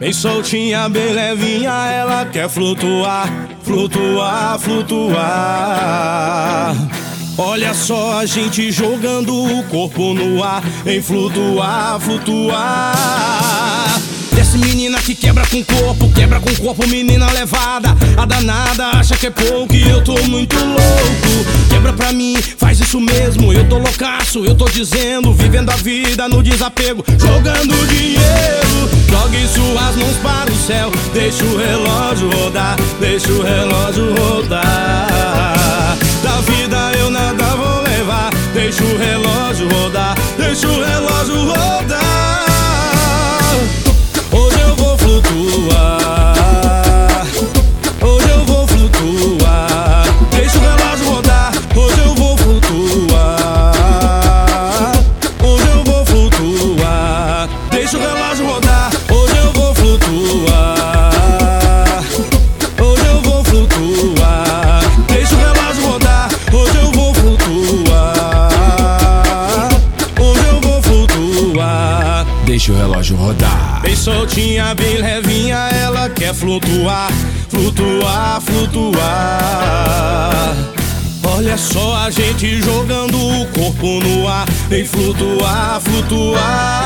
Bem soltinha, bem levinha, ela quer flutuar, flutuar, flutuar. Olha só a gente jogando o corpo no ar, em flutuar, flutuar. Desce menina que quebra com corpo, quebra com corpo, menina levada. A danada acha que é pouco e eu tô muito louco. Mim, faz isso mesmo, eu tô loucaço, eu tô dizendo, vivendo a vida no desapego, jogando dinheiro. Jogue suas mãos para o céu, deixa o relógio rodar, deixa o relógio rodar. Da vida eu nada vou levar, deixa o relógio rodar, deixa o relógio rodar. Hoje eu vou flutuar, flutuar, deixa o relógio rodar, hoje eu vou flutuar, hoje eu vou flutuar. Deixa o relógio rodar. Bem soltinha, bem levinha, ela quer flutuar, flutuar, flutuar. Olha só a gente jogando o corpo no ar, em flutuar, flutuar.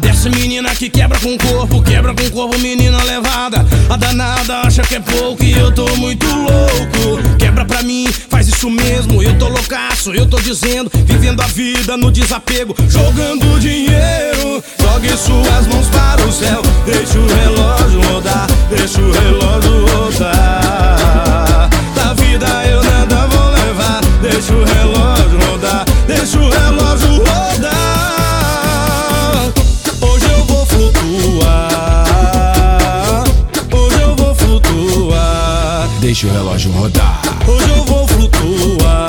Desce menina que quebra com o corpo, quebra com o corpo, menina levada. A danada acha que é pouco e eu tô muito louco. Quebra pra mim, faz isso mesmo, eu tô loucaço, eu tô dizendo, vivendo a vida no desapego, jogando dinheiro. Jogue suas mãos para o céu, deixa o relógio rodar, deixa o relógio rodar. Da vida eu nada vou levar, deixa o relógio rodar, deixa o relógio Deixa o relógio rodar. Hoje eu vou flutuar.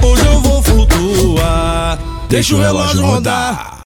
Hoje eu vou flutuar. Deixa o relógio rodar.